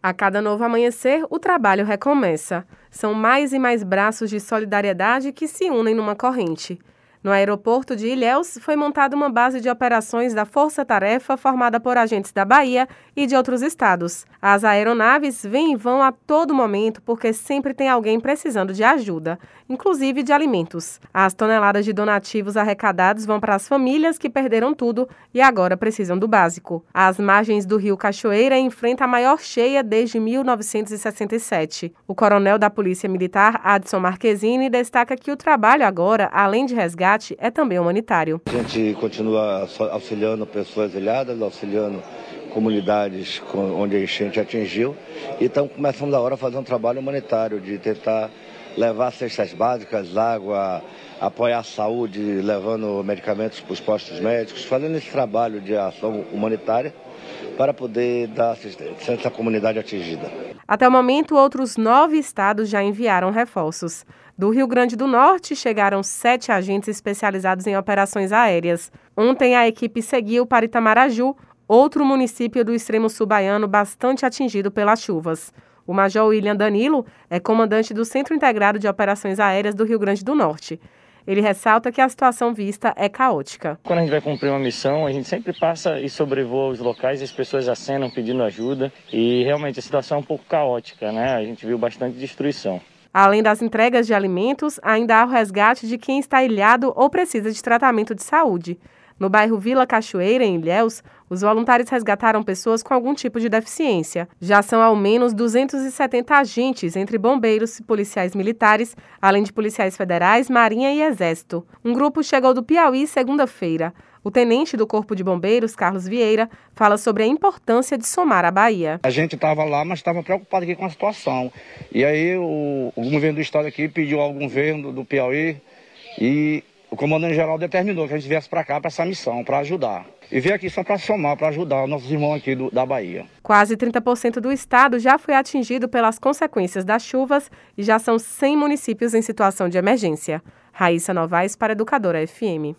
A cada novo amanhecer, o trabalho recomeça. São mais e mais braços de solidariedade que se unem numa corrente. No aeroporto de Ilhéus, foi montada uma base de operações da Força Tarefa formada por agentes da Bahia e de outros estados. As aeronaves vêm e vão a todo momento porque sempre tem alguém precisando de ajuda, inclusive de alimentos. As toneladas de donativos arrecadados vão para as famílias que perderam tudo e agora precisam do básico. As margens do rio Cachoeira enfrentam a maior cheia desde 1967. O coronel da Polícia Militar, Adson Marquezine, destaca que o trabalho agora, além de resgate, resgate é também humanitário. A gente continua auxiliando pessoas ilhadas, auxiliando comunidades onde a enchente atingiu e estamos começando agora a fazer um trabalho humanitário de tentar levar cestas básicas, água, apoiar a saúde, levando medicamentos para os postos médicos, fazendo esse trabalho de ação humanitária para poder dar assistência à comunidade atingida. Até o momento, outros nove estados já enviaram reforços. Do Rio Grande do Norte, chegaram sete agentes especializados em operações aéreas. Ontem, a equipe seguiu para Itamaraju, outro município do extremo sul baiano bastante atingido pelas chuvas. O Major William Danilo é comandante do Centro Integrado de Operações Aéreas do Rio Grande do Norte. Ele ressalta que a situação vista é caótica. Quando a gente vai cumprir uma missão, a gente sempre passa e sobrevoa os locais as pessoas acenam pedindo ajuda. E realmente a situação é um pouco caótica, né? A gente viu bastante destruição. Além das entregas de alimentos, ainda há o resgate de quem está ilhado ou precisa de tratamento de saúde. No bairro Vila Cachoeira, em Ilhéus, os voluntários resgataram pessoas com algum tipo de deficiência. Já são ao menos 270 agentes, entre bombeiros policiais militares, além de policiais federais, marinha e exército. Um grupo chegou do Piauí segunda-feira. O tenente do Corpo de Bombeiros, Carlos Vieira, fala sobre a importância de somar a Bahia. A gente estava lá, mas estava preocupado aqui com a situação. E aí o, o governo do estado aqui pediu ao governo do Piauí e o comandante-geral determinou que a gente viesse para cá para essa missão, para ajudar. E veio aqui só para somar, para ajudar os nossos irmãos aqui do, da Bahia. Quase 30% do estado já foi atingido pelas consequências das chuvas e já são 100 municípios em situação de emergência. Raíssa Novaes para Educadora FM.